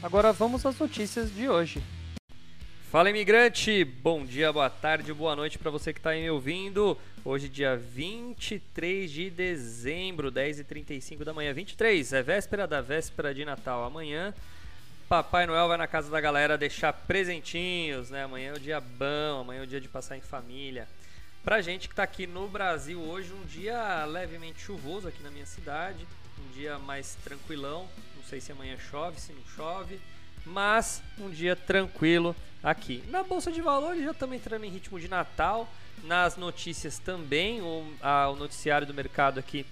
Agora vamos às notícias de hoje. Fala imigrante, bom dia, boa tarde, boa noite para você que está me ouvindo. Hoje dia 23 de dezembro, 10h35 da manhã. 23, é véspera da véspera de Natal. Amanhã Papai Noel vai na casa da galera deixar presentinhos, né? Amanhã é o dia bom, amanhã é o dia de passar em família. Pra gente que tá aqui no Brasil hoje, um dia levemente chuvoso aqui na minha cidade, um dia mais tranquilão. Sei se amanhã chove, se não chove mas um dia tranquilo aqui. Na Bolsa de Valores já estamos entrando em ritmo de Natal, nas notícias também, o, a, o noticiário do mercado aqui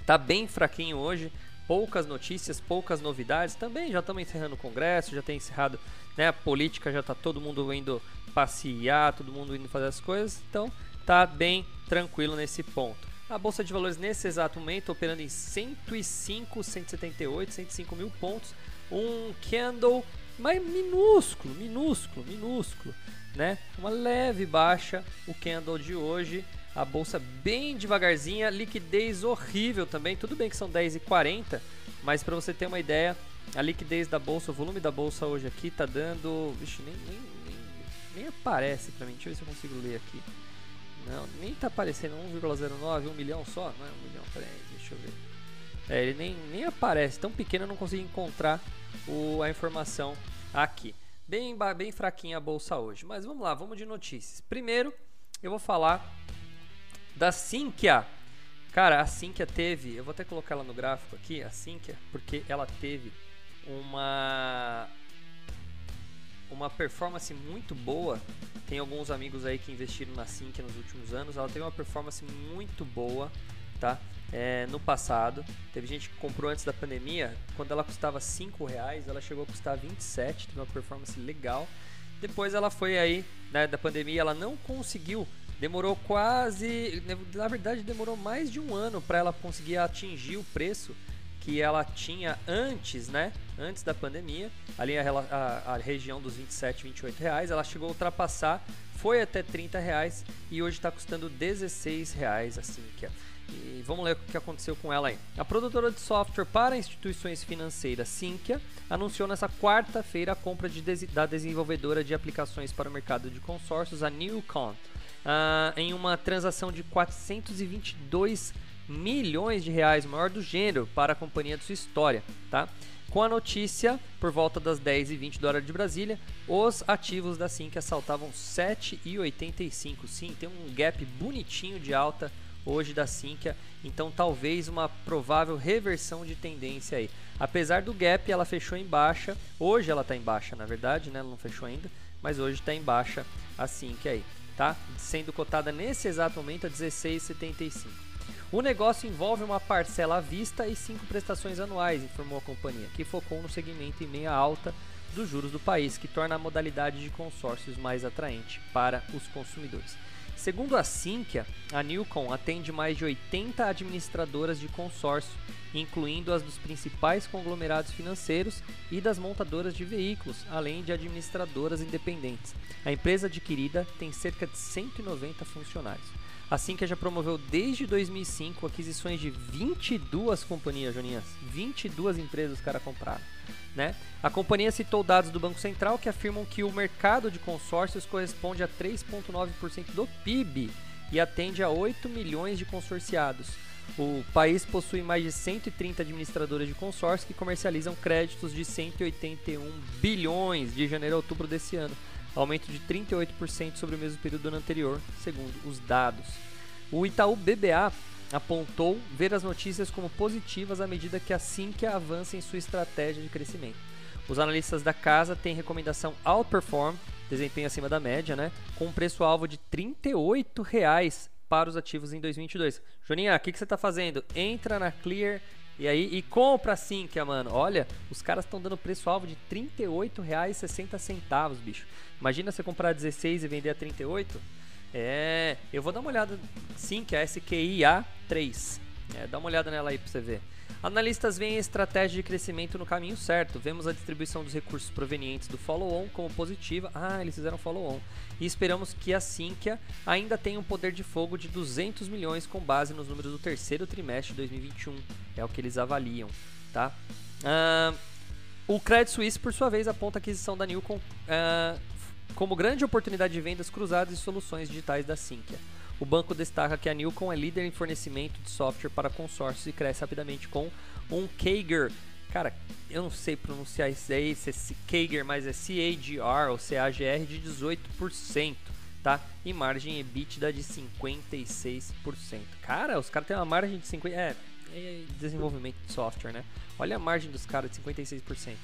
está bem fraquinho hoje, poucas notícias, poucas novidades, também já estamos encerrando o Congresso, já tem encerrado né, a política, já está todo mundo indo passear, todo mundo indo fazer as coisas, então tá bem tranquilo nesse ponto. A Bolsa de Valores nesse exato momento operando em 105, 178, 105 mil pontos, um candle mas minúsculo, minúsculo, minúsculo, né? Uma leve baixa o candle de hoje, a bolsa bem devagarzinha, liquidez horrível também. Tudo bem que são 10h40, mas para você ter uma ideia, a liquidez da bolsa, o volume da bolsa hoje aqui tá dando, vixe, nem, nem, nem, nem aparece para mim. Deixa eu ver se eu consigo ler aqui. Não, nem tá aparecendo 1,09, 1 milhão só, não é 1 milhão, peraí, deixa eu ver. É, ele nem, nem aparece, tão pequeno eu não consigo encontrar o, a informação aqui. Bem, bem fraquinha a bolsa hoje, mas vamos lá, vamos de notícias. Primeiro, eu vou falar da Sinqia. Cara, a Sinqia teve, eu vou até colocar ela no gráfico aqui, a Sinqia, porque ela teve uma uma performance muito boa. Tem alguns amigos aí que investiram na Sinqia nos últimos anos. Ela teve uma performance muito boa, tá? é, no passado. Teve gente que comprou antes da pandemia, quando ela custava 5 reais, ela chegou a custar 27, teve uma performance legal. Depois ela foi aí, né, da pandemia, ela não conseguiu, demorou quase, na verdade demorou mais de um ano para ela conseguir atingir o preço que ela tinha antes, né? Antes da pandemia, ali a, a, a, região dos 27, 28 reais, ela chegou a ultrapassar, foi até 30 reais e hoje está custando 16 reais, assim que é. E vamos ler o que aconteceu com ela aí. A produtora de software para instituições financeiras, Sinqia, anunciou nessa quarta-feira a compra de da desenvolvedora de aplicações para o mercado de consórcios, a Newcon, uh, em uma transação de 422 milhões de reais, maior do gênero para a companhia de sua história, tá? Com a notícia, por volta das 10h20 da hora de Brasília, os ativos da Sinqia saltavam 7,85. Sim, tem um gap bonitinho de alta hoje da Sinqia, então talvez uma provável reversão de tendência aí. Apesar do gap, ela fechou em baixa, hoje ela está em baixa na verdade, né? ela não fechou ainda, mas hoje está em baixa a Sinqia aí, tá? Sendo cotada nesse exato momento a 16,75. O negócio envolve uma parcela à vista e cinco prestações anuais, informou a companhia, que focou no segmento em meia alta dos juros do país, que torna a modalidade de consórcios mais atraente para os consumidores. Segundo a Sinqia, a Newcom atende mais de 80 administradoras de consórcio, incluindo as dos principais conglomerados financeiros e das montadoras de veículos, além de administradoras independentes. A empresa adquirida tem cerca de 190 funcionários. A Sinqia já promoveu desde 2005 aquisições de 22 companhias, Joninhas. 22 empresas os caras compraram. Né? A companhia citou dados do Banco Central que afirmam que o mercado de consórcios corresponde a 3,9% do PIB e atende a 8 milhões de consorciados. O país possui mais de 130 administradoras de consórcios que comercializam créditos de 181 bilhões de janeiro a outubro desse ano, aumento de 38% sobre o mesmo período anterior, segundo os dados. O Itaú BBA apontou ver as notícias como positivas à medida que a Sinqia avança em sua estratégia de crescimento. Os analistas da casa têm recomendação Outperform, desempenho acima da média, né, com preço-alvo de 38 reais para os ativos em 2022. Joninha, o que, que você está fazendo? Entra na Clear E aí, e compra sim, que mano. Olha, os caras estão dando preço-alvo de R$ 38,60, bicho. Imagina você comprar 16 e vender a 38. É, eu vou dar uma olhada sim, que é a SQIA 3. É, dá uma olhada nela aí pra você ver. Analistas veem a estratégia de crescimento no caminho certo. Vemos a distribuição dos recursos provenientes do follow-on como positiva. Ah, eles fizeram follow-on. E esperamos que a Sinqia ainda tenha um poder de fogo de 200 milhões com base nos números do terceiro trimestre de 2021. É o que eles avaliam, tá? Uh, o Credit Suisse, por sua vez, aponta a aquisição da Newcom uh, como grande oportunidade de vendas cruzadas e soluções digitais da Sinqia. O banco destaca que a Newcom é líder em fornecimento de software para consórcios e cresce rapidamente com um CAGR. Cara, eu não sei pronunciar isso aí, se é CAGR, mas é CAGR ou CAGR de 18%, tá? E margem EBITDA de 56%. Cara, os caras têm uma margem de 50%. É, é desenvolvimento de software, né? Olha a margem dos caras de 56%.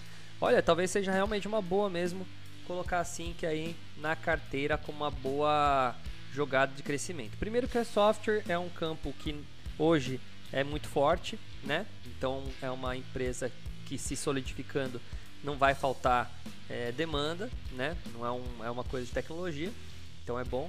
Olha, talvez seja realmente uma boa mesmo colocar assim que aí na carteira como uma boa jogada de crescimento. Primeiro que é software é um campo que hoje é muito forte, né? Então é uma empresa que se solidificando não vai faltar é, demanda, né? Não é, um, é uma coisa de tecnologia, então é bom.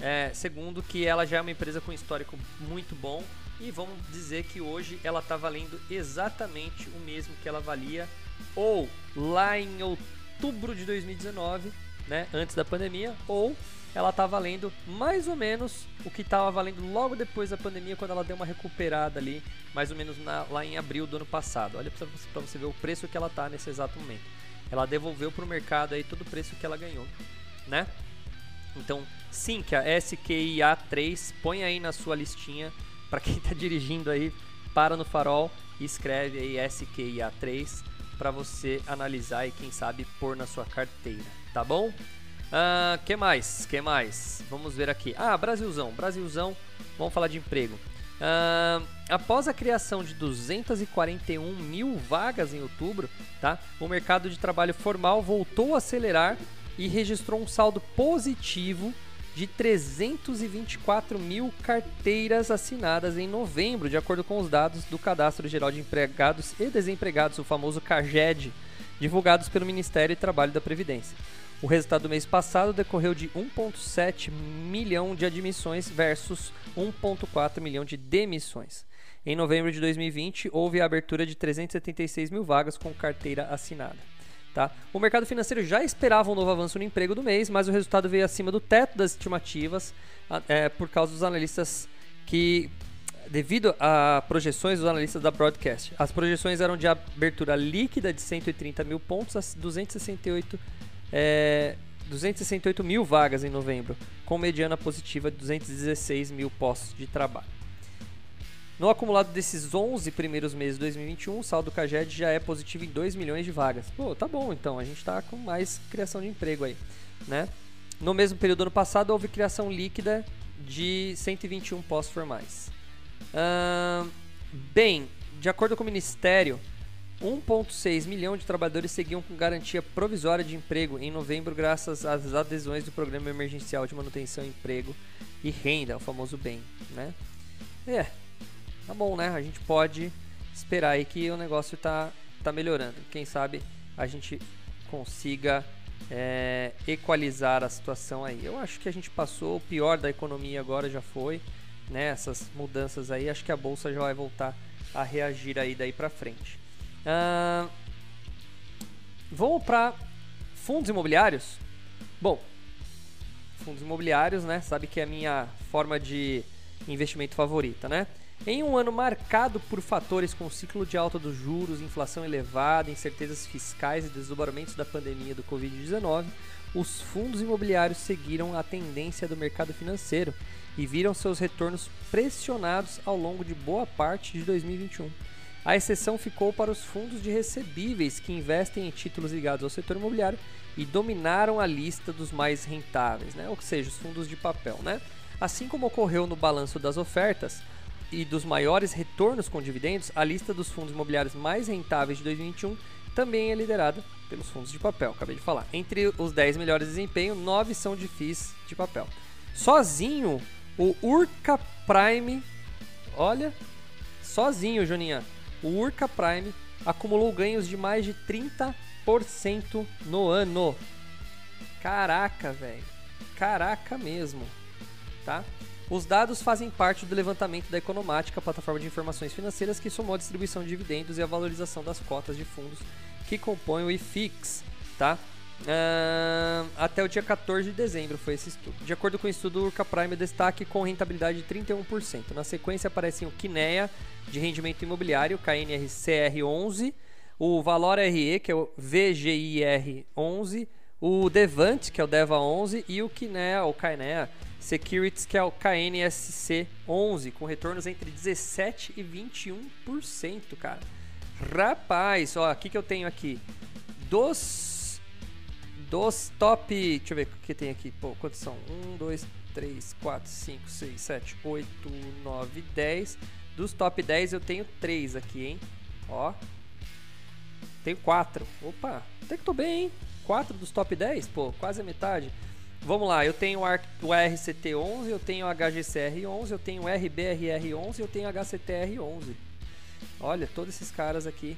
É, segundo que ela já é uma empresa com histórico muito bom e vamos dizer que hoje ela está valendo exatamente o mesmo que ela valia ou lá em outubro de 2019, né? Antes da pandemia, ou ela tá valendo mais ou menos o que estava valendo logo depois da pandemia, quando ela deu uma recuperada ali, mais ou menos na, lá em abril do ano passado. Olha para você, você ver o preço que ela tá nesse exato momento. Ela devolveu para o mercado aí todo o preço que ela ganhou, né? Então, sim, que a SQIA3 põe aí na sua listinha para quem está dirigindo aí, para no farol e escreve aí SQIA3 para você analisar e quem sabe pôr na sua carteira, tá bom? Uh, que mais? Que mais? Vamos ver aqui. Ah, Brasilzão. Brasilzão. Vamos falar de emprego. Uh, após a criação de 241 mil vagas em outubro, tá? o mercado de trabalho formal voltou a acelerar e registrou um saldo positivo de 324 mil carteiras assinadas em novembro, de acordo com os dados do Cadastro Geral de Empregados e Desempregados, o famoso CAGED, divulgados pelo Ministério do Trabalho da Previdência. O resultado do mês passado decorreu de 1,7 milhão de admissões versus 1,4 milhão de demissões. Em novembro de 2020, houve a abertura de 376 mil vagas com carteira assinada. Tá? O mercado financeiro já esperava um novo avanço no emprego do mês, mas o resultado veio acima do teto das estimativas é, por causa dos analistas que devido a projeções dos analistas da Broadcast. As projeções eram de abertura líquida de 130 mil pontos a 268 é, 268 mil vagas em novembro, com mediana positiva de 216 mil postos de trabalho. No acumulado desses 11 primeiros meses de 2021, o saldo CAGED já é positivo em 2 milhões de vagas. Pô, tá bom então, a gente está com mais criação de emprego aí, né? No mesmo período do ano passado, houve criação líquida de 121 postos formais. Bem, de acordo com o Ministério, 1,6 milhão de trabalhadores seguiam com garantia provisória de emprego em novembro, graças às adesões do Programa Emergencial de Manutenção, Emprego e Renda, o famoso BEM, né? É, tá bom, né? A gente pode esperar aí que o negócio tá, tá melhorando. Quem sabe a gente consiga é, equalizar a situação aí. Eu acho que a gente passou o pior da economia agora já foi, né? Essas mudanças aí, acho que a bolsa já vai voltar a reagir aí daí para frente. Vou para fundos imobiliários. Bom, fundos imobiliários, né? Sabe que é a minha forma de investimento favorita, né? Em um ano marcado por fatores com ciclo de alta dos juros, inflação elevada, incertezas fiscais e desdobramentos da pandemia do Covid-19, os fundos imobiliários seguiram a tendência do mercado financeiro e viram seus retornos pressionados ao longo de boa parte de 2021. A exceção ficou para os fundos de recebíveis que investem em títulos ligados ao setor imobiliário e dominaram a lista dos mais rentáveis, né? ou seja, os fundos de papel. Né? Assim como ocorreu no balanço das ofertas e dos maiores retornos com dividendos, a lista dos fundos imobiliários mais rentáveis de 2021 também é liderada pelos fundos de papel, acabei de falar. Entre os 10 melhores desempenho, 9 são de FIIs de papel. Sozinho, o Urca Prime, olha, sozinho, Joninha, o Urca Prime acumulou ganhos de mais de 30% no ano. Caraca, velho. Caraca mesmo, tá? Os dados fazem parte do levantamento da Economática, plataforma de informações financeiras que somou a distribuição de dividendos e a valorização das cotas de fundos que compõem o IFIX, tá? Uh, até o dia 14 de dezembro foi esse estudo. De acordo com o estudo, o Urca Prime destaque com rentabilidade de 31%. Na sequência aparecem o Kinea, de rendimento imobiliário, KNRCR11, o Valor RE, que é o VGIR11, o Devant, que é o DEVA11, e o Kinea, ou Kinea, Securities, que é o KNSC11, com retornos entre 17% e 21%, cara. Rapaz, ó, o que eu tenho aqui? Dos, dos top. Deixa eu ver o que tem aqui. Pô, quantos são? 1, 2, 3, 4, 5, 6, 7, 8, 9, 10. Dos top 10 eu tenho 3 aqui, hein? Ó. Tenho 4. Opa, até que tô bem, hein? 4 dos top 10? Pô, quase a metade. Vamos lá, eu tenho o RCT11, eu tenho o HGCR11, eu tenho o RBRR11 eu tenho o HCTR11. Olha, todos esses caras aqui.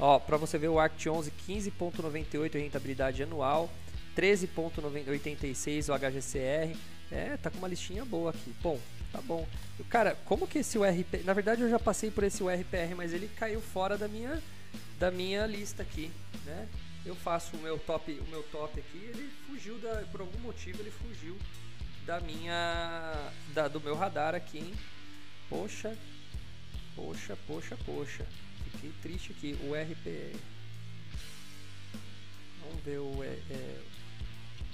Ó, para você ver o ARCT11, 15.98 rentabilidade anual, 13.86 o HGCR. É, tá com uma listinha boa aqui. Bom, tá bom. Cara, como que esse URP... Na verdade eu já passei por esse URPR, mas ele caiu fora da minha da minha lista aqui, né? eu faço o meu top, o meu top aqui, ele fugiu da, por algum motivo ele fugiu da minha da, do meu radar aqui, hein? Poxa. Poxa, poxa, poxa. Fiquei triste aqui. O RPR. Vamos ver o é, é,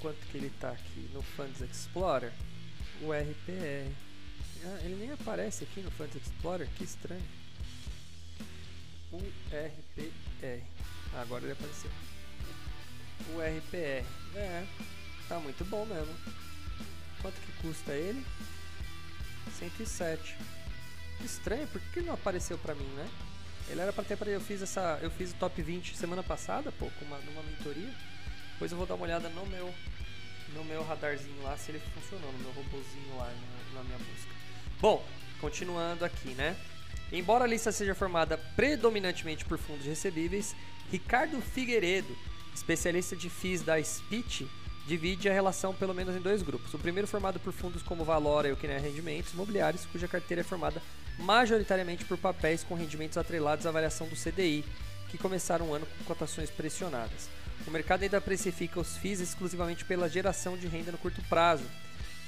quanto que ele tá aqui no Funds Explorer. O RPR. Ah, ele nem aparece aqui no Funds Explorer, que estranho. O RPR. Ah, agora ele apareceu o RPR. É, tá muito bom mesmo. Quanto que custa ele? 107. Estranho, por que ele não apareceu pra mim, né? Ele era pra ter para eu fiz essa, eu fiz o top 20 semana passada, pô, com uma numa mentoria. Depois eu vou dar uma olhada no meu no meu radarzinho lá se ele funcionou, no meu robozinho lá na, na minha busca. Bom, continuando aqui, né? Embora a lista seja formada predominantemente por fundos recebíveis, Ricardo Figueiredo especialista de FIIs da Speech, divide a relação pelo menos em dois grupos. O primeiro formado por fundos como Valora e o Kinea Rendimentos Imobiliários, cuja carteira é formada majoritariamente por papéis com rendimentos atrelados à variação do CDI, que começaram o ano com cotações pressionadas. O mercado ainda precifica os FIIs exclusivamente pela geração de renda no curto prazo,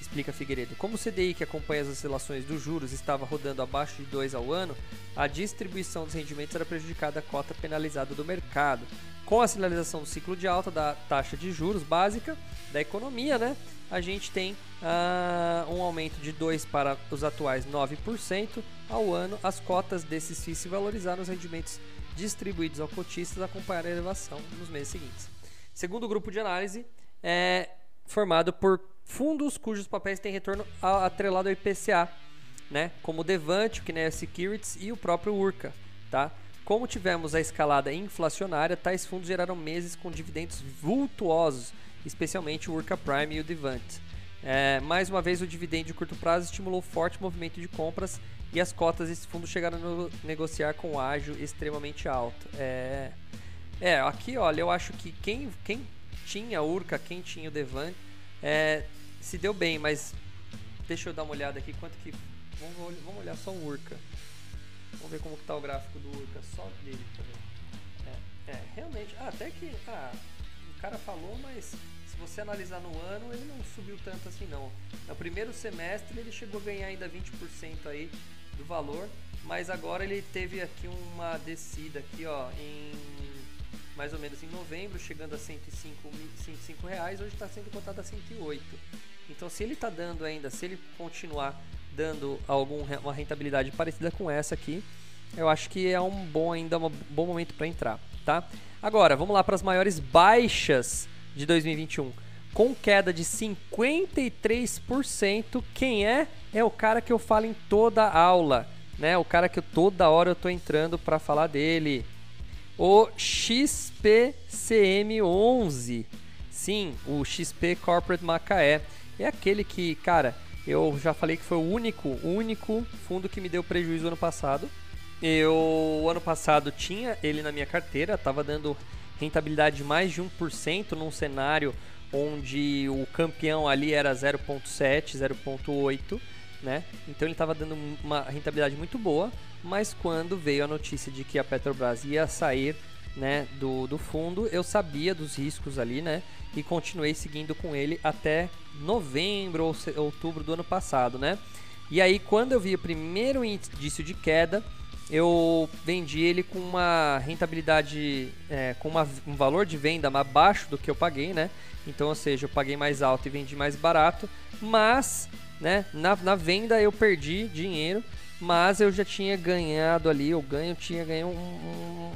explica Figueiredo. Como o CDI, que acompanha as oscilações dos juros, estava rodando abaixo de 2 ao ano, a distribuição dos rendimentos era prejudicada à cota penalizada do mercado. Com a sinalização do ciclo de alta da taxa de juros básica da economia, né, a gente tem uh, um aumento de 2 para os atuais 9% ao ano. As cotas desses FIIs se valorizaram, os rendimentos distribuídos ao cotistas acompanharam a elevação nos meses seguintes. Segundo grupo de análise, é formado por fundos cujos papéis têm retorno atrelado ao IPCA, né, como o Devante, o Kinea Securities e o próprio Urca, tá? Como tivemos a escalada inflacionária, tais fundos geraram meses com dividendos vultuosos, especialmente o Urca Prime e o Devant. É, mais uma vez, o dividendo de curto prazo estimulou forte movimento de compras e as cotas desse fundo chegaram a negociar com ágio extremamente alto. É, é, aqui olha, eu acho que quem, quem tinha Urca, quem tinha o Devant, é, se deu bem, mas deixa eu dar uma olhada aqui quanto que. Vamos, vamos olhar só o Urca. Vamos ver como está o gráfico do Urca, só dele pra ver. É, é, realmente, ah, até que ah, o cara falou, mas você analisar no ano, ele não subiu tanto assim não. No primeiro semestre ele chegou a ganhar ainda 20% aí do valor, mas agora ele teve aqui uma descida aqui, ó, em mais ou menos em novembro, chegando a 105, 105 reais, hoje está sendo cotado a 108. Então, se ele está dando ainda, se ele continuar dando algum, uma rentabilidade parecida com essa aqui, eu acho que é um bom ainda um bom momento para entrar, tá? Agora, vamos lá para as maiores baixas de 2021. Com queda de 53%, quem é? É o cara que eu falo em toda aula, né? O cara que eu, toda hora eu tô entrando para falar dele. O XPCM11. Sim, o XP Corporate Macaé. É aquele que, cara, eu já falei que foi o único, único fundo que me deu prejuízo ano passado, eu ano passado tinha ele na minha carteira, estava dando rentabilidade de mais de 1% num cenário onde o campeão ali era 0.7, 0.8, né? Então ele estava dando uma rentabilidade muito boa, mas quando veio a notícia de que a Petrobras ia sair né, do, do fundo, eu sabia dos riscos ali, né? E continuei seguindo com ele até novembro ou outubro do ano passado, né? E aí, quando eu vi o primeiro indício de queda, eu vendi ele com uma rentabilidade, é, com uma, um valor de venda abaixo do que eu paguei, né? Então, ou seja, eu paguei mais alto e vendi mais barato, mas né, na, na venda eu perdi dinheiro, mas eu já tinha ganhado ali, o ganho tinha ganho um, um,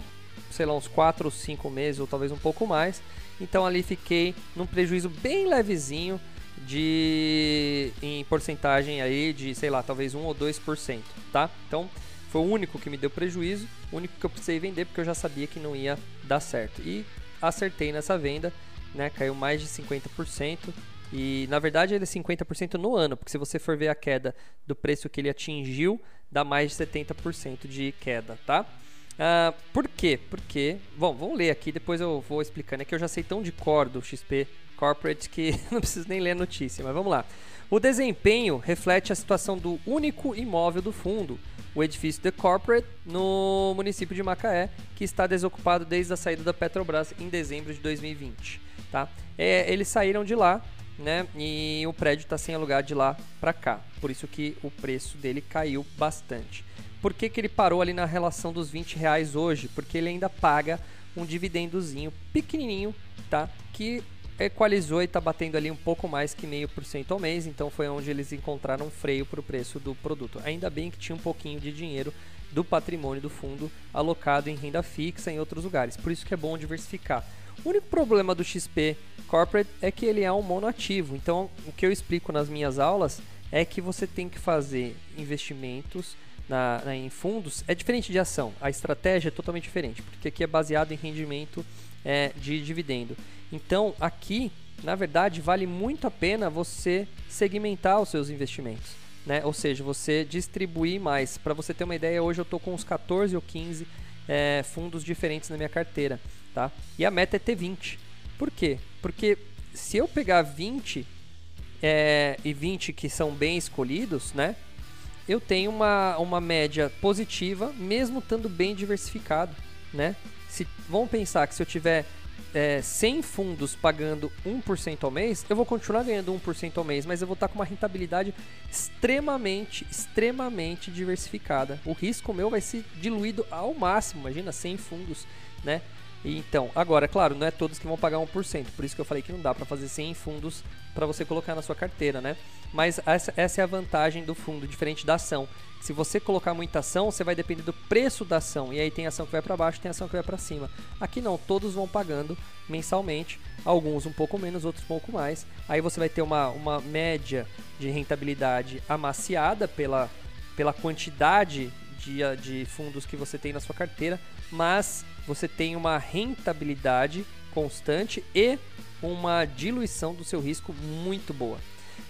sei lá, uns 4 ou 5 meses, ou talvez um pouco mais. Então ali fiquei num prejuízo bem levezinho de em porcentagem aí de, sei lá, talvez 1 ou 2%, tá? Então, foi o único que me deu prejuízo, o único que eu precisei vender porque eu já sabia que não ia dar certo. E acertei nessa venda, né? Caiu mais de 50%. E na verdade ele é 50% no ano, porque se você for ver a queda do preço que ele atingiu, dá mais de 70% de queda, tá? Uh, por quê? Porque, bom, vamos ler aqui, depois eu vou explicando. É que eu já sei tão de cor do XP Corporate que não preciso nem ler a notícia, mas vamos lá. O desempenho reflete a situação do único imóvel do fundo, o edifício The Corporate, no município de Macaé, que está desocupado desde a saída da Petrobras em dezembro de 2020. Tá? É, eles saíram de lá né, e o prédio está sem alugar de lá para cá, por isso que o preço dele caiu bastante. Por que, que ele parou ali na relação dos 20 reais hoje? Porque ele ainda paga um dividendozinho pequenininho, tá? Que equalizou e está batendo ali um pouco mais que meio por cento ao mês, então foi onde eles encontraram um freio para o preço do produto. Ainda bem que tinha um pouquinho de dinheiro do patrimônio do fundo alocado em renda fixa em outros lugares, por isso que é bom diversificar. O único problema do XP Corporate é que ele é um monoativo, então o que eu explico nas minhas aulas é que você tem que fazer investimentos na, na, em fundos, é diferente de ação, a estratégia é totalmente diferente, porque aqui é baseado em rendimento é, de dividendo. Então, aqui, na verdade, vale muito a pena você segmentar os seus investimentos. Né? Ou seja, você distribuir mais. Para você ter uma ideia, hoje eu estou com uns 14 ou 15 é, fundos diferentes na minha carteira. Tá? E a meta é ter 20. Por quê? Porque se eu pegar 20 é, e 20 que são bem escolhidos, né? eu tenho uma, uma média positiva, mesmo estando bem diversificado. Né? Se, vamos pensar que se eu tiver é, 100 fundos pagando 1% ao mês, eu vou continuar ganhando 1% ao mês, mas eu vou estar com uma rentabilidade extremamente, extremamente diversificada. O risco meu vai ser diluído ao máximo, imagina 100 fundos, né? Então, agora, claro, não é todos que vão pagar 1%, por isso que eu falei que não dá para fazer 100 fundos para você colocar na sua carteira, né? Mas essa, essa é a vantagem do fundo, diferente da ação. Se você colocar muita ação, você vai depender do preço da ação. E aí tem ação que vai para baixo, tem ação que vai para cima. Aqui não, todos vão pagando mensalmente, alguns um pouco menos, outros um pouco mais. Aí você vai ter uma, uma média de rentabilidade amaciada pela, pela quantidade de, de fundos que você tem na sua carteira, mas você tem uma rentabilidade constante e uma diluição do seu risco muito boa.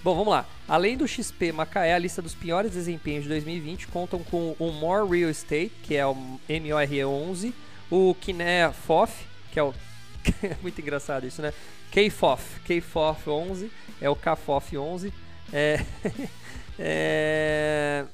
Bom, vamos lá. Além do XP Macaé, a lista dos piores desempenhos de 2020 contam com o More Real Estate, que é o MORE11, o Kinea FOF, que é o muito engraçado isso, né? KFOF, KFOF 11, é o KFOF 11. É, é...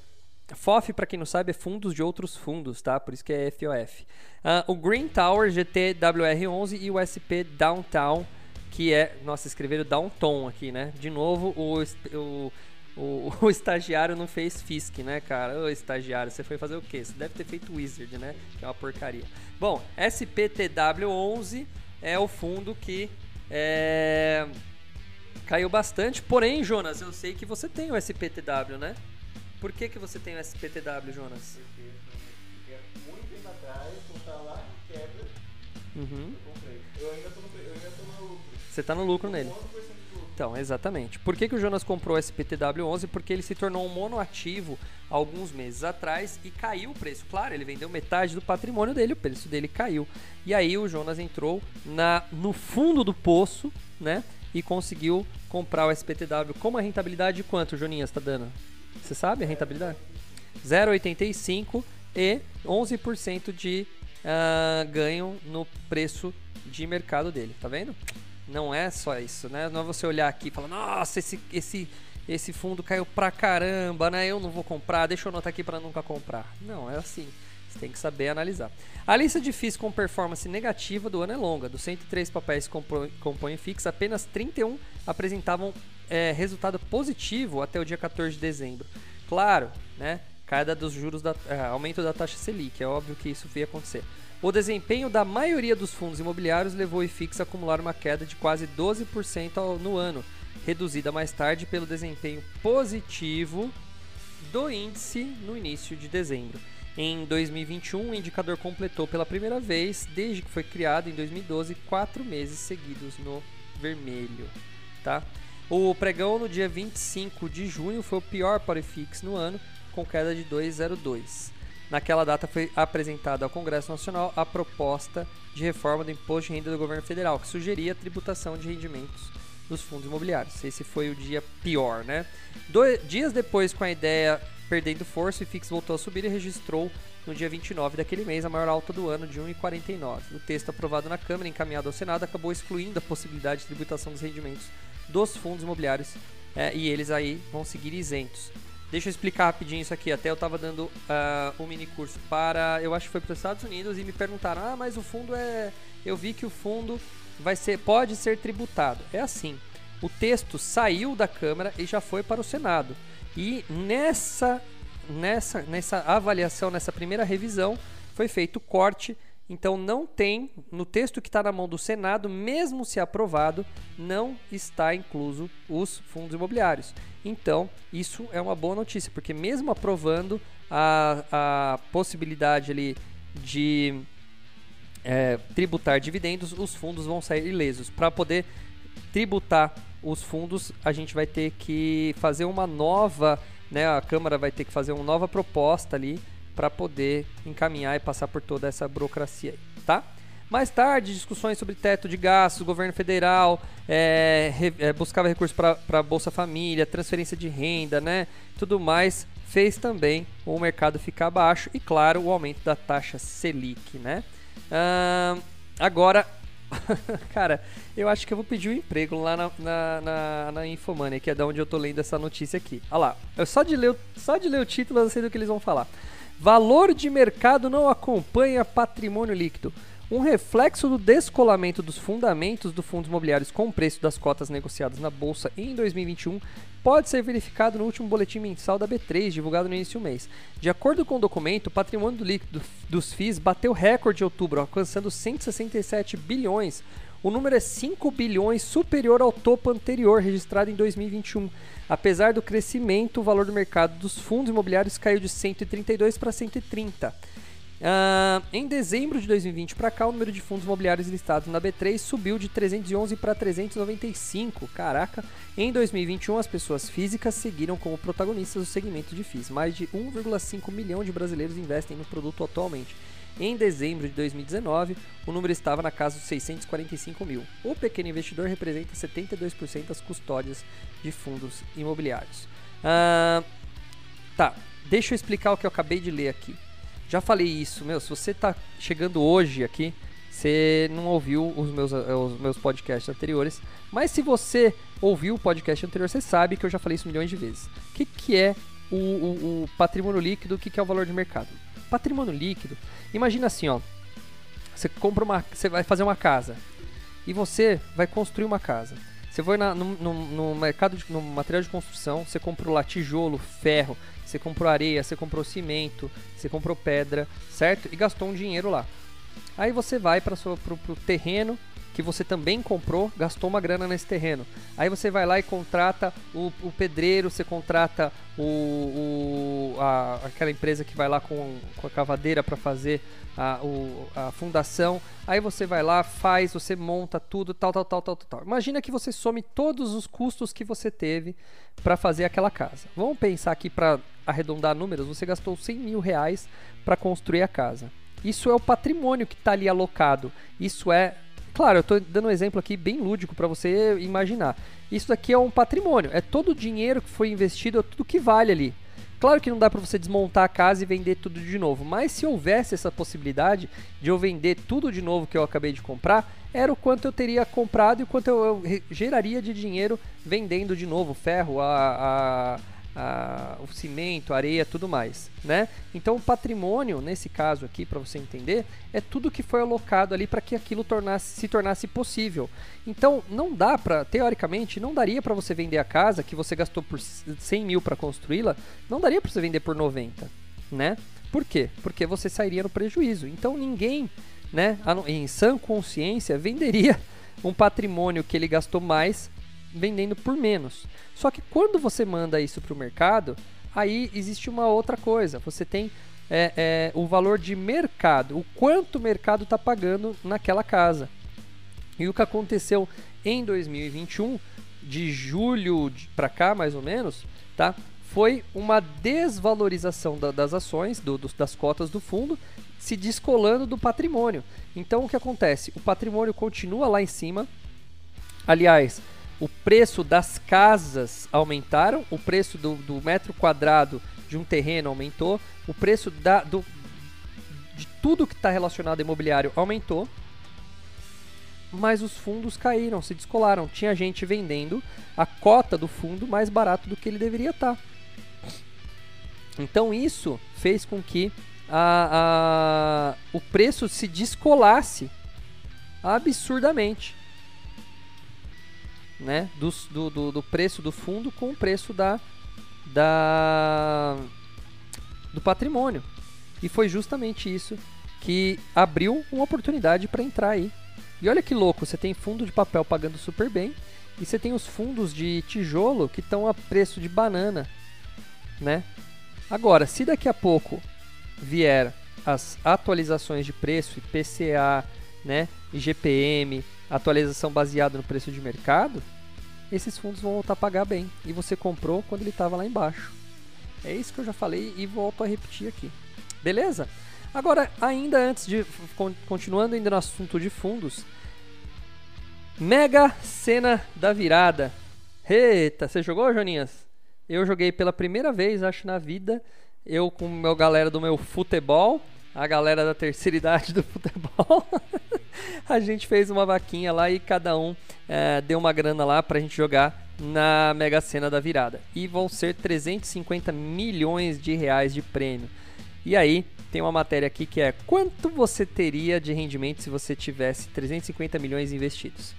FOF, para quem não sabe, é fundos de outros fundos, tá? Por isso que é FOF. Uh, ah, o Green Tower GTWR11 e o SP Downtown que é. Nossa, escreveram Downton aqui, né? De novo, o, o, o, o, estagiário não fez Fisk, né, cara? Ô, estagiário, você foi fazer o quê? Você deve ter feito Wizard, né? Que é uma porcaria. Bom, SPTW11 é o fundo que é, caiu bastante. Porém, Jonas, eu sei que você tem o SPTW, né? Por que, que você tem o SPTW, Jonas? Porque muito tempo atrás, quando tava lá, quebra, uhum. eu comprei. Eu ainda tô no, eu ainda tô no lucro. Você está no lucro nele. Então, exatamente. Por que, que o Jonas comprou o SPTW11? Porque ele se tornou um monoativo alguns meses atrás e caiu o preço. Claro, ele vendeu metade do patrimônio dele, o preço dele caiu. E aí o Jonas entrou na, no fundo do poço, né? E conseguiu comprar o SPTW com uma rentabilidade de quanto, Joninhas, está dando? Você sabe a rentabilidade? 0,85 e 11% de uh, ganho no preço de mercado dele, tá vendo? Não é só isso, né? Não é você olhar aqui e falar, nossa, esse, esse, esse fundo caiu pra caramba, né? Eu não vou comprar, deixa eu anotar aqui para nunca comprar. Não, é assim. Você tem que saber analisar. A lista de FIIs com performance negativa do ano é longa. Dos 103 papéis que compõem FIX, apenas 31 apresentavam é, resultado positivo até o dia 14 de dezembro. Claro, né? Cada dos juros da é, aumento da taxa Selic, é óbvio que isso veio acontecer. O desempenho da maioria dos fundos imobiliários levou o IFIX a acumular uma queda de quase 12% no ano, reduzida mais tarde pelo desempenho positivo do índice no início de dezembro. Em 2021, o indicador completou pela primeira vez, desde que foi criado em 2012, quatro meses seguidos no vermelho. Tá? O pregão no dia 25 de junho foi o pior para o IFIX no ano, com queda de 2,02. Naquela data foi apresentada ao Congresso Nacional a proposta de reforma do imposto de renda do governo federal, que sugeria a tributação de rendimentos dos fundos imobiliários. Esse foi o dia pior, né? Dois dias depois, com a ideia perdendo força, o IFIX voltou a subir e registrou no dia 29 daquele mês a maior alta do ano de 1,49. O texto aprovado na Câmara encaminhado ao Senado acabou excluindo a possibilidade de tributação dos rendimentos dos fundos imobiliários é, e eles aí vão seguir isentos. Deixa eu explicar rapidinho isso aqui. Até eu estava dando uh, um mini curso para, eu acho que foi para os Estados Unidos e me perguntaram: "Ah, mas o fundo é, eu vi que o fundo vai ser, pode ser tributado". É assim. O texto saiu da Câmara e já foi para o Senado. E nessa, nessa, nessa avaliação, nessa primeira revisão, foi feito corte. Então não tem, no texto que está na mão do Senado, mesmo se aprovado, não está incluso os fundos imobiliários. Então, isso é uma boa notícia, porque mesmo aprovando a, a possibilidade ali de é, tributar dividendos, os fundos vão sair ilesos. Para poder tributar os fundos, a gente vai ter que fazer uma nova, né, a Câmara vai ter que fazer uma nova proposta ali para poder encaminhar e passar por toda essa burocracia aí, tá? Mais tarde, discussões sobre teto de gastos, governo federal é, re, é, buscava recursos para Bolsa Família, transferência de renda, né? Tudo mais fez também o mercado ficar baixo e, claro, o aumento da taxa Selic, né? Agora, Cara, eu acho que eu vou pedir um emprego lá na, na, na, na Infomania, que é da onde eu tô lendo essa notícia aqui. Olha lá, eu só de ler, só de ler o título eu sei do que eles vão falar. Valor de mercado não acompanha patrimônio líquido. Um reflexo do descolamento dos fundamentos dos fundos imobiliários com o preço das cotas negociadas na bolsa em 2021 pode ser verificado no último boletim mensal da B3, divulgado no início do mês. De acordo com o documento, o patrimônio líquido dos FIIs bateu recorde em outubro, alcançando 167 bilhões. O número é 5 bilhões superior ao topo anterior, registrado em 2021. Apesar do crescimento, o valor do mercado dos fundos imobiliários caiu de 132 para 130. Uh, em dezembro de 2020 para cá, o número de fundos imobiliários listados na B3 subiu de 311 para 395. Caraca! Em 2021, as pessoas físicas seguiram como protagonistas do segmento de FIIs. Mais de 1,5 milhão de brasileiros investem no produto atualmente. Em dezembro de 2019, o número estava na casa dos 645 mil. O pequeno investidor representa 72% das custódias de fundos imobiliários. Tá, deixa eu explicar o que eu acabei de ler aqui. Já falei isso, meu, se você tá chegando hoje aqui, você não ouviu os meus, os meus podcasts anteriores, mas se você ouviu o podcast anterior, você sabe que eu já falei isso milhões de vezes. O que, que é o, o, o patrimônio líquido, o que, que é o valor de mercado? Patrimônio líquido, imagina assim, ó, você compra uma, você vai fazer uma casa e você vai construir uma casa. Você foi na, no, no, no, mercado, de, no material de construção, você comprou lá tijolo, ferro, você comprou areia, você comprou cimento, você comprou pedra, certo? E gastou um dinheiro lá. Aí você vai para o terreno que você também comprou, gastou uma grana nesse terreno. Aí você vai lá e contrata o, o pedreiro, você contrata o, o a, aquela empresa que vai lá com, com a cavadeira para fazer a, o, a fundação. Aí você vai lá, faz, você monta tudo, tal, tal, tal, tal, tal. Imagina que você some todos os custos que você teve para fazer aquela casa. Vamos pensar aqui para arredondar números, você gastou 100 mil reais para construir a casa. Isso é o patrimônio que está ali alocado. Isso é Claro, eu estou dando um exemplo aqui bem lúdico para você imaginar. Isso daqui é um patrimônio, é todo o dinheiro que foi investido, é tudo que vale ali. Claro que não dá para você desmontar a casa e vender tudo de novo, mas se houvesse essa possibilidade de eu vender tudo de novo que eu acabei de comprar, era o quanto eu teria comprado e o quanto eu, eu geraria de dinheiro vendendo de novo ferro, a, a a, o cimento, areia, tudo mais, né? Então o patrimônio, nesse caso aqui, para você entender, é tudo que foi alocado ali para que aquilo tornasse, se tornasse possível. Então não dá para, teoricamente, não daria para você vender a casa que você gastou por 100 mil para construí-la, não daria para você vender por 90, né? Por quê? Porque você sairia no prejuízo. Então ninguém, né, em sã consciência, venderia um patrimônio que ele gastou mais vendendo por menos. Só que quando você manda isso para o mercado, aí existe uma outra coisa. Você tem é, é, o valor de mercado, o quanto o mercado está pagando naquela casa. E o que aconteceu em 2021, de julho para cá, mais ou menos, tá? Foi uma desvalorização da, das ações, do, do, das cotas do fundo, se descolando do patrimônio. Então o que acontece? O patrimônio continua lá em cima. Aliás, o preço das casas aumentaram, o preço do, do metro quadrado de um terreno aumentou, o preço da, do, de tudo que está relacionado ao imobiliário aumentou, mas os fundos caíram, se descolaram. Tinha gente vendendo a cota do fundo mais barato do que ele deveria estar. Tá. Então isso fez com que a, a, o preço se descolasse absurdamente né, do, do, do preço do fundo com o preço da, da do patrimônio. E foi justamente isso que abriu uma oportunidade para entrar aí. E olha que louco, você tem fundo de papel pagando super bem e você tem os fundos de tijolo que estão a preço de banana, né? Agora, se daqui a pouco vier as atualizações de preço, IPCA, né, IGPM, atualização baseada no preço de mercado, esses fundos vão voltar a pagar bem. E você comprou quando ele estava lá embaixo. É isso que eu já falei e volto a repetir aqui. Beleza? Agora, ainda antes de. Continuando ainda no assunto de fundos. Mega cena da virada. Eita, você jogou, Joninhas? Eu joguei pela primeira vez, acho, na vida. Eu com a galera do meu futebol a galera da terceira idade do futebol, a gente fez uma vaquinha lá e cada um é, deu uma grana lá pra gente jogar na Mega Sena da virada. E vão ser 350 milhões de reais de prêmio. E aí, tem uma matéria aqui que é quanto você teria de rendimento se você tivesse 350 milhões investidos.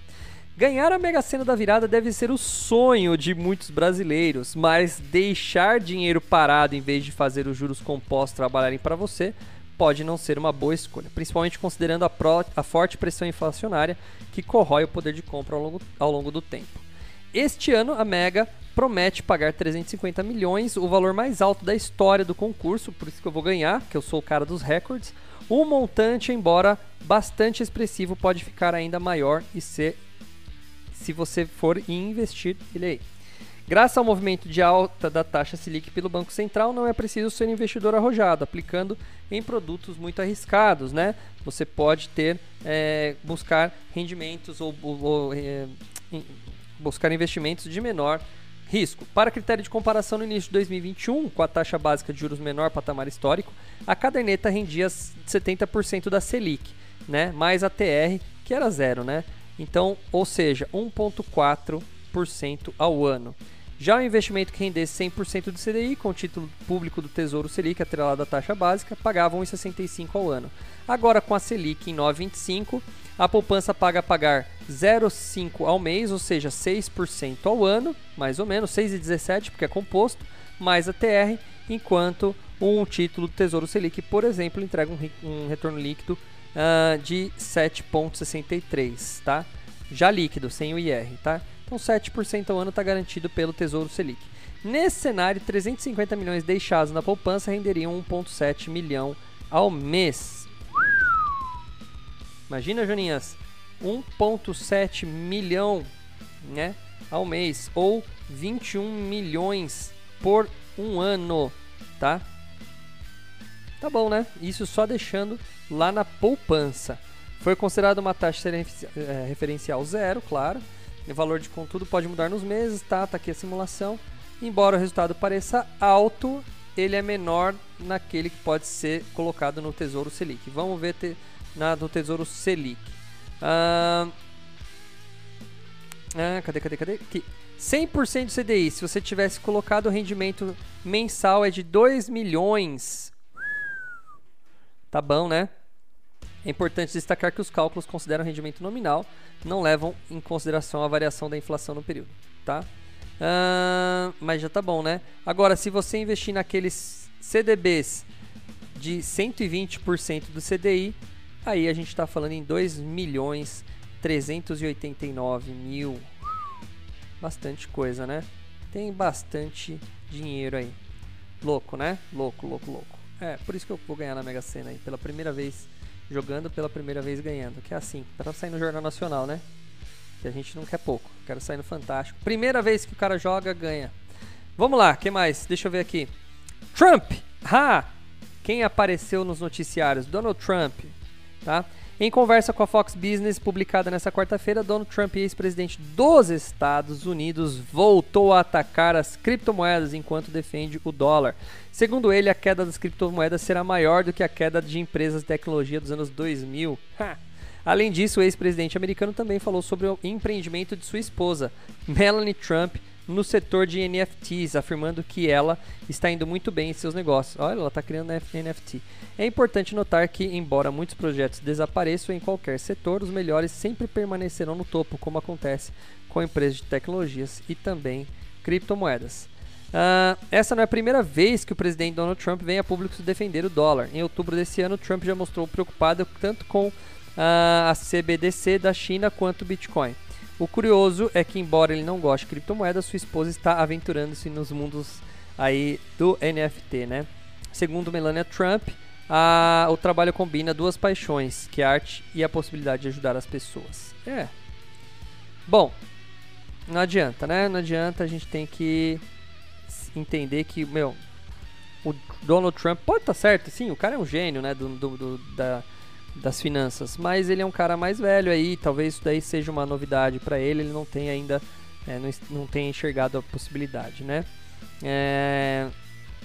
Ganhar a Mega Sena da virada deve ser o sonho de muitos brasileiros, mas deixar dinheiro parado em vez de fazer os juros compostos trabalharem para você pode não ser uma boa escolha, principalmente considerando a, a forte pressão inflacionária que corrói o poder de compra ao longo, ao longo do tempo. Este ano, a Mega promete pagar 350 milhões, o valor mais alto da história do concurso, por isso que eu vou ganhar, que eu sou o cara dos recordes. O montante, embora bastante expressivo, pode ficar ainda maior e ser se você for investir ele aí. Graças ao movimento de alta da taxa Selic pelo Banco Central, não é preciso ser investidor arrojado, aplicando em produtos muito arriscados, né? Você pode ter, é, buscar rendimentos ou, ou é, buscar investimentos de menor risco. Para critério de comparação no início de 2021, com a taxa básica de juros menor patamar histórico, a caderneta rendia 70% da Selic, né? Mais a TR, que era zero, né? Então, ou seja, 1,4% ao ano. Já o investimento que rendesse 100% do CDI, com o título público do Tesouro Selic atrelado à taxa básica, pagava 1,65 ao ano. Agora, com a Selic em 9,25, a poupança paga a pagar 0,5 ao mês, ou seja, 6% ao ano, mais ou menos, 6,17 porque é composto, mais a TR, enquanto um título do Tesouro Selic, por exemplo, entrega um, um retorno líquido uh, de 7,63, tá? Já líquido, sem o IR, tá? Então 7% ao ano está garantido pelo Tesouro Selic. Nesse cenário, 350 milhões deixados na poupança renderiam 1,7 milhão ao mês. Imagina, Joninhas, 1,7 milhão né, ao mês ou 21 milhões por um ano, tá? Tá bom, né? Isso só deixando lá na poupança. Foi considerada uma taxa eh, referencial zero, claro o valor de contudo pode mudar nos meses, tá? Tá aqui a simulação. Embora o resultado pareça alto, ele é menor naquele que pode ser colocado no Tesouro Selic. Vamos ver te, na, no Tesouro Selic. Ah, ah, cadê, cadê, cadê? Aqui. 100% do CDI, se você tivesse colocado o rendimento mensal é de 2 milhões. Tá bom, né? É importante destacar que os cálculos consideram rendimento nominal, não levam em consideração a variação da inflação no período, tá? Uh, mas já tá bom, né? Agora, se você investir naqueles CDBs de 120% do CDI, aí a gente está falando em 2 milhões 389 mil. Bastante coisa, né? Tem bastante dinheiro aí. Louco, né? Louco, louco, louco. É, por isso que eu vou ganhar na Mega Sena aí. Pela primeira vez, jogando, pela primeira vez ganhando. Que é assim, para sair no Jornal Nacional, né? Que a gente não quer pouco. Quero sair no Fantástico. Primeira vez que o cara joga, ganha. Vamos lá, que mais? Deixa eu ver aqui. Trump! Ha! Quem apareceu nos noticiários? Donald Trump, tá? Em conversa com a Fox Business, publicada nesta quarta-feira, Donald Trump, ex-presidente dos Estados Unidos, voltou a atacar as criptomoedas enquanto defende o dólar. Segundo ele, a queda das criptomoedas será maior do que a queda de empresas de tecnologia dos anos 2000. Ha! Além disso, o ex-presidente americano também falou sobre o empreendimento de sua esposa, Melanie Trump, no setor de NFTs, afirmando que ela está indo muito bem em seus negócios. Olha, ela está criando NFT. É importante notar que, embora muitos projetos desapareçam em qualquer setor, os melhores sempre permanecerão no topo, como acontece com empresas de tecnologias e também criptomoedas. Uh, essa não é a primeira vez que o presidente Donald Trump vem a público defender o dólar. Em outubro desse ano, Trump já mostrou preocupado tanto com uh, a CBDC da China quanto o Bitcoin. O curioso é que, embora ele não goste de criptomoedas, sua esposa está aventurando-se nos mundos aí do NFT, né? Segundo Melania Trump, a, o trabalho combina duas paixões, que é a arte e a possibilidade de ajudar as pessoas. É. Bom, não adianta, né? Não adianta, a gente tem que entender que, meu, o Donald Trump pode estar tá certo, sim, o cara é um gênio, né, do, do, do da, das finanças, mas ele é um cara mais velho aí, talvez isso daí seja uma novidade para ele, ele não tem ainda, é, não, não tem enxergado a possibilidade, né? É,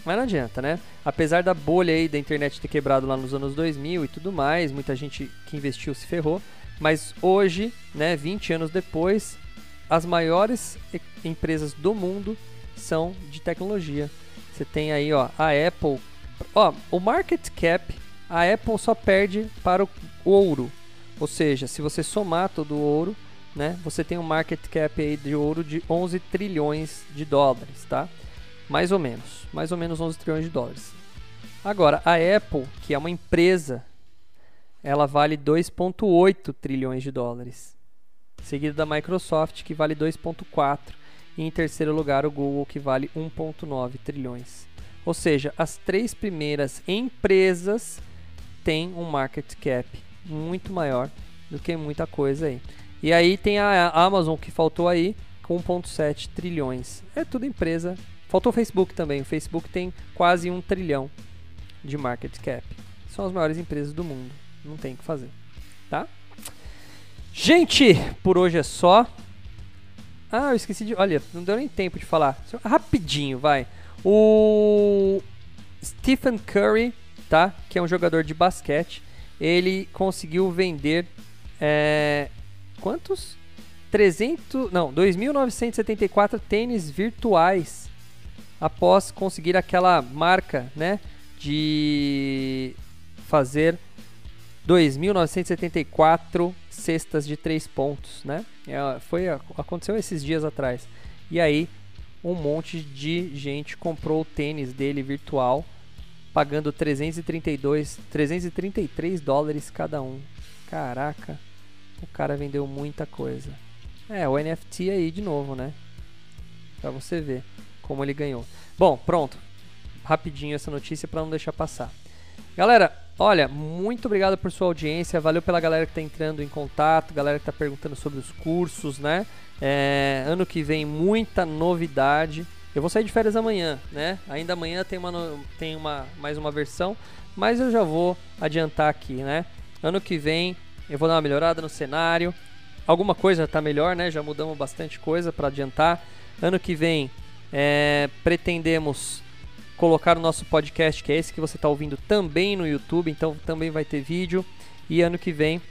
mas não adianta, né? Apesar da bolha aí da internet ter quebrado lá nos anos 2000 e tudo mais, muita gente que investiu se ferrou, mas hoje, né, 20 anos depois, as maiores empresas do mundo são de tecnologia. Você tem aí, ó, a Apple, ó, o market cap a Apple só perde para o ouro. Ou seja, se você somar todo o ouro, né, você tem um market cap aí de ouro de 11 trilhões de dólares, tá? Mais ou menos, mais ou menos 11 trilhões de dólares. Agora, a Apple, que é uma empresa, ela vale 2.8 trilhões de dólares. Seguida da Microsoft, que vale 2.4, e em terceiro lugar o Google, que vale 1.9 trilhões. Ou seja, as três primeiras empresas tem um market cap muito maior do que muita coisa aí. E aí tem a Amazon que faltou aí com 1.7 trilhões. É tudo empresa. Faltou o Facebook também. O Facebook tem quase um trilhão de market cap. São as maiores empresas do mundo. Não tem o que fazer, tá? Gente, por hoje é só. Ah, eu esqueci de. Olha, não deu nem tempo de falar. Rapidinho, vai. O Stephen Curry tá? Que é um jogador de basquete. Ele conseguiu vender é, quantos? 300, não, 2.974 tênis virtuais após conseguir aquela marca, né, de fazer 2.974 cestas de três pontos, né? É, foi aconteceu esses dias atrás. E aí um monte de gente comprou o tênis dele virtual pagando 332, 333 dólares cada um. Caraca, o cara vendeu muita coisa. É, o NFT aí de novo, né? Pra você ver como ele ganhou. Bom, pronto. Rapidinho essa notícia para não deixar passar. Galera, olha, muito obrigado por sua audiência. Valeu pela galera que está entrando em contato, galera que está perguntando sobre os cursos, né? É, ano que vem muita novidade. Eu vou sair de férias amanhã, né? Ainda amanhã tem, uma, tem uma, mais uma versão, mas eu já vou adiantar aqui, né? Ano que vem eu vou dar uma melhorada no cenário. Alguma coisa está melhor, né? Já mudamos bastante coisa para adiantar. Ano que vem é, pretendemos colocar o nosso podcast, que é esse que você está ouvindo também no YouTube, então também vai ter vídeo. E ano que vem,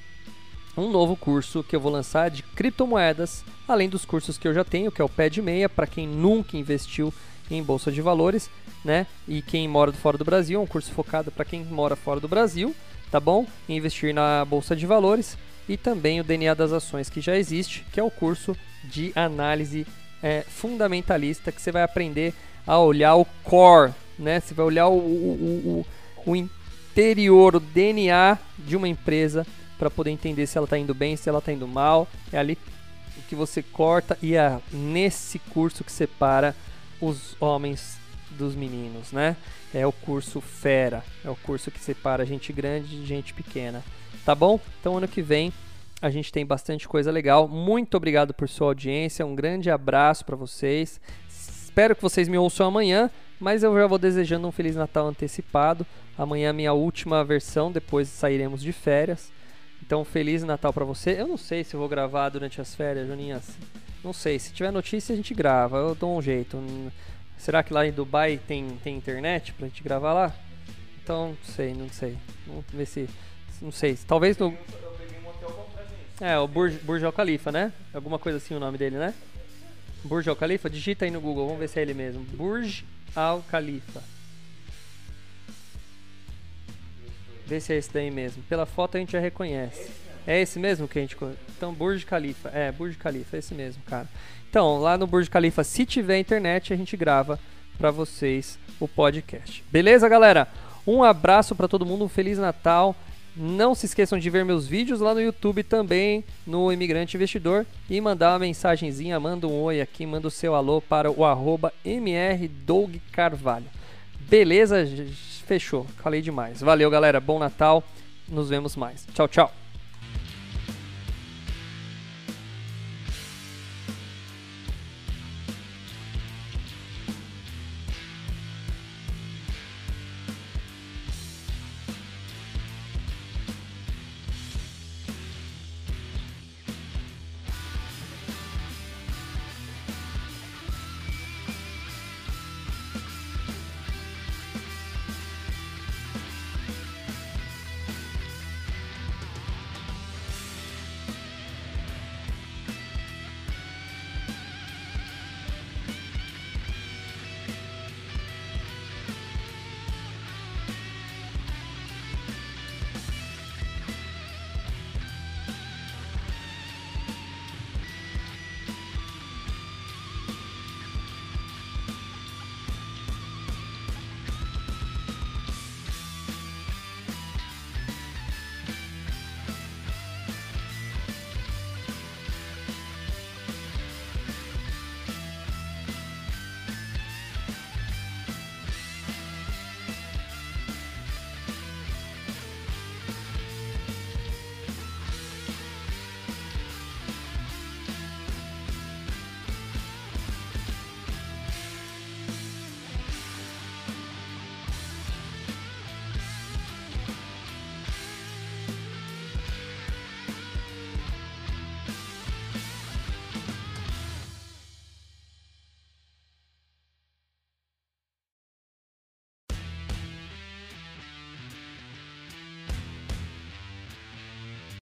um novo curso que eu vou lançar de criptomoedas, além dos cursos que eu já tenho, que é o Pé de Meia, para quem nunca investiu em bolsa de valores, né? E quem mora fora do Brasil, é um curso focado para quem mora fora do Brasil, tá bom? Investir na bolsa de valores e também o DNA das ações que já existe, que é o curso de análise é, fundamentalista que você vai aprender a olhar o core, né? Você vai olhar o, o, o, o interior, o DNA de uma empresa para poder entender se ela está indo bem, se ela está indo mal. É ali que você corta e é nesse curso que separa os homens dos meninos, né? É o curso Fera, é o curso que separa gente grande de gente pequena. Tá bom? Então ano que vem a gente tem bastante coisa legal. Muito obrigado por sua audiência, um grande abraço para vocês. Espero que vocês me ouçam amanhã, mas eu já vou desejando um feliz Natal antecipado. Amanhã é minha última versão, depois sairemos de férias. Então, feliz Natal para você. Eu não sei se eu vou gravar durante as férias, Joninhas. Não sei. Se tiver notícia, a gente grava. Eu dou um jeito. Será que lá em Dubai tem, tem internet pra gente gravar lá? Então, não sei, não sei. Vamos ver se. Não sei. Talvez no. É, o Burj, Burj Al Khalifa, né? Alguma coisa assim o nome dele, né? Burj Al Khalifa? Digita aí no Google, vamos ver se é ele mesmo. Burj Al Khalifa. Vê se é esse daí mesmo. Pela foto a gente já reconhece. É esse mesmo que a gente. Então, Burj Khalifa. É, Burj Khalifa, é esse mesmo, cara. Então, lá no Burj Khalifa, se tiver internet, a gente grava para vocês o podcast. Beleza, galera? Um abraço para todo mundo, um feliz Natal. Não se esqueçam de ver meus vídeos lá no YouTube também, no Imigrante Investidor, e mandar uma mensagenzinha, manda um oi aqui, manda o seu alô para o arroba mrdougcarvalho. Beleza? Fechou. Falei demais. Valeu, galera. Bom Natal. Nos vemos mais. Tchau, tchau.